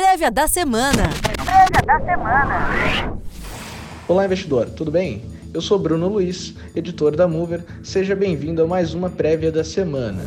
Prévia da semana. Prévia da semana. Olá, investidor, tudo bem? Eu sou Bruno Luiz, editor da Mover. Seja bem-vindo a mais uma prévia da semana.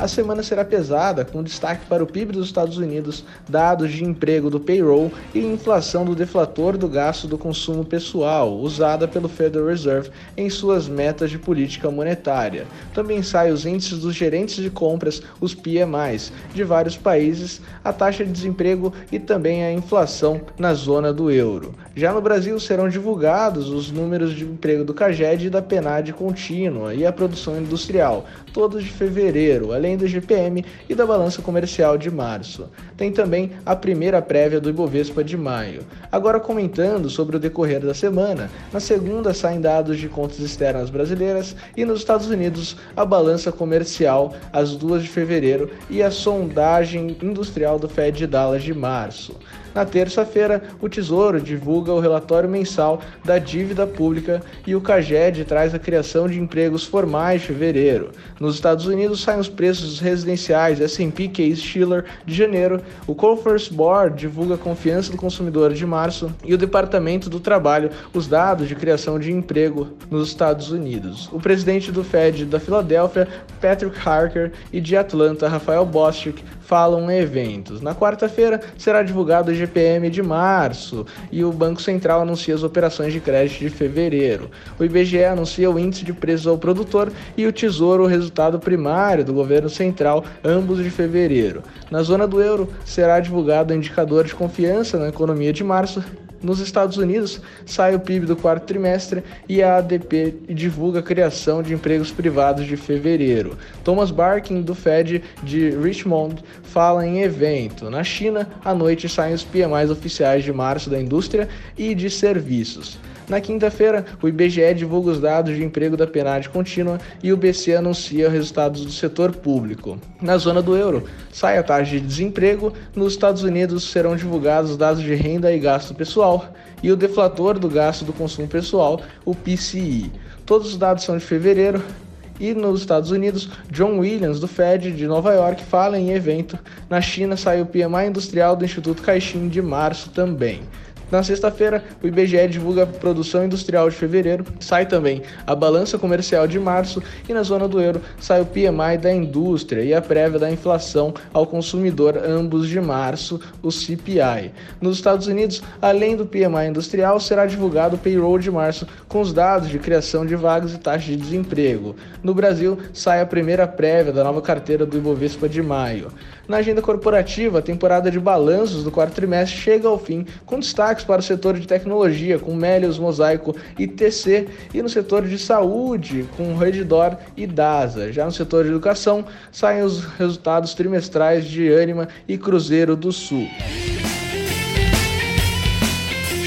A semana será pesada, com destaque para o PIB dos Estados Unidos, dados de emprego do payroll e inflação do deflator do gasto do consumo pessoal, usada pelo Federal Reserve em suas metas de política monetária. Também saem os índices dos gerentes de compras, os PMIs, de vários países, a taxa de desemprego e também a inflação na zona do euro. Já no Brasil serão divulgados os números de emprego do CAGED e da PNAD contínua e a produção industrial, todos de fevereiro, além do GPM e da balança comercial de março. Tem também a primeira prévia do Ibovespa de maio. Agora comentando sobre o decorrer da semana, na segunda saem dados de contas externas brasileiras e nos Estados Unidos a balança comercial às duas de fevereiro e a sondagem industrial do Fed de Dallas de março. Na terça-feira, o Tesouro divulga o relatório mensal da dívida pública e o CAGED traz a criação de empregos formais de fevereiro. Nos Estados Unidos saem os preços residenciais S&P Case Shiller de janeiro, o Conference Board divulga a confiança do consumidor de março e o Departamento do Trabalho os dados de criação de emprego nos Estados Unidos. O presidente do Fed da Filadélfia, Patrick Harker, e de Atlanta, Rafael Bostic, falam em eventos. Na quarta-feira será divulgado o GPM de março e o Banco Central anuncia as operações de crédito de fevereiro. O IBGE anuncia o índice de preços ao produtor e o Tesouro o resultado primário do governo central, ambos de fevereiro. Na zona do euro será divulgado o indicador de confiança na economia de março nos Estados Unidos, sai o PIB do quarto trimestre e a ADP divulga a criação de empregos privados de fevereiro. Thomas Barkin, do Fed de Richmond, fala em evento. Na China, à noite saem os PMIs oficiais de março da indústria e de serviços. Na quinta-feira, o IBGE divulga os dados de emprego da PNAD contínua e o BC anuncia resultados do setor público. Na zona do euro, sai a taxa de desemprego, nos Estados Unidos serão divulgados os dados de renda e gasto pessoal e o deflator do gasto do consumo pessoal, o PCI. Todos os dados são de fevereiro, e nos Estados Unidos, John Williams, do Fed de Nova York, fala em evento. Na China, saiu o PMI industrial do Instituto Caixin de março também. Na sexta-feira, o IBGE divulga a produção industrial de fevereiro, sai também a balança comercial de março e na zona do euro sai o PMI da indústria e a prévia da inflação ao consumidor, ambos de março, o CPI. Nos Estados Unidos, além do PMI industrial, será divulgado o payroll de março com os dados de criação de vagas e taxa de desemprego. No Brasil, sai a primeira prévia da nova carteira do Ibovespa de maio. Na agenda corporativa, a temporada de balanços do quarto trimestre chega ao fim, com destaques para o setor de tecnologia, com Melios, Mosaico e TC, e no setor de saúde, com Redditor e DASA. Já no setor de educação, saem os resultados trimestrais de Anima e Cruzeiro do Sul.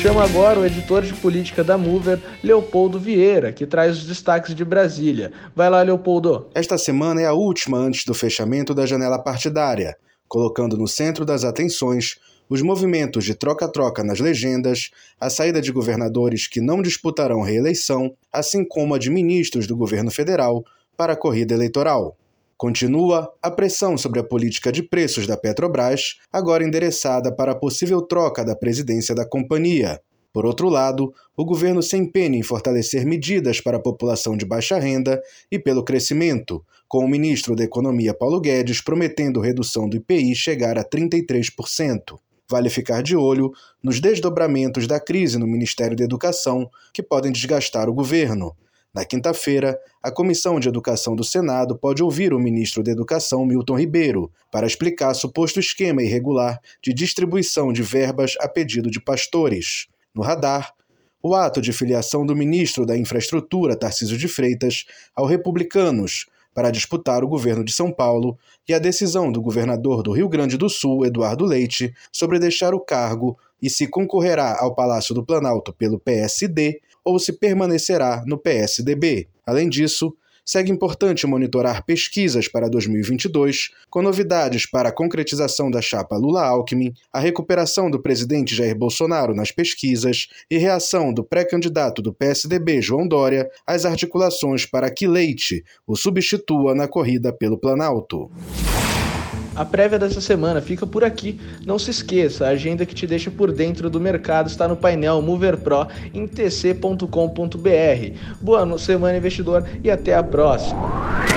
Chama agora o editor de política da Mover, Leopoldo Vieira, que traz os destaques de Brasília. Vai lá, Leopoldo. Esta semana é a última antes do fechamento da janela partidária, colocando no centro das atenções os movimentos de troca-troca nas legendas, a saída de governadores que não disputarão reeleição, assim como a de ministros do governo federal para a corrida eleitoral. Continua a pressão sobre a política de preços da Petrobras, agora endereçada para a possível troca da presidência da companhia. Por outro lado, o governo se empenha em fortalecer medidas para a população de baixa renda e pelo crescimento, com o ministro da Economia Paulo Guedes prometendo redução do IPI chegar a 33%. Vale ficar de olho nos desdobramentos da crise no Ministério da Educação, que podem desgastar o governo. Na quinta-feira, a Comissão de Educação do Senado pode ouvir o ministro da Educação, Milton Ribeiro, para explicar suposto esquema irregular de distribuição de verbas a pedido de pastores. No radar, o ato de filiação do ministro da Infraestrutura, Tarcísio de Freitas, ao Republicanos, para disputar o governo de São Paulo e a decisão do governador do Rio Grande do Sul, Eduardo Leite, sobre deixar o cargo e se concorrerá ao Palácio do Planalto pelo PSD ou se permanecerá no PSDB. Além disso, segue importante monitorar pesquisas para 2022, com novidades para a concretização da chapa Lula-Alckmin, a recuperação do presidente Jair Bolsonaro nas pesquisas e reação do pré-candidato do PSDB, João Dória, às articulações para que Leite o substitua na corrida pelo Planalto. A prévia dessa semana fica por aqui. Não se esqueça, a agenda que te deixa por dentro do mercado está no painel Mover Pro em tc.com.br. Boa semana, investidor, e até a próxima.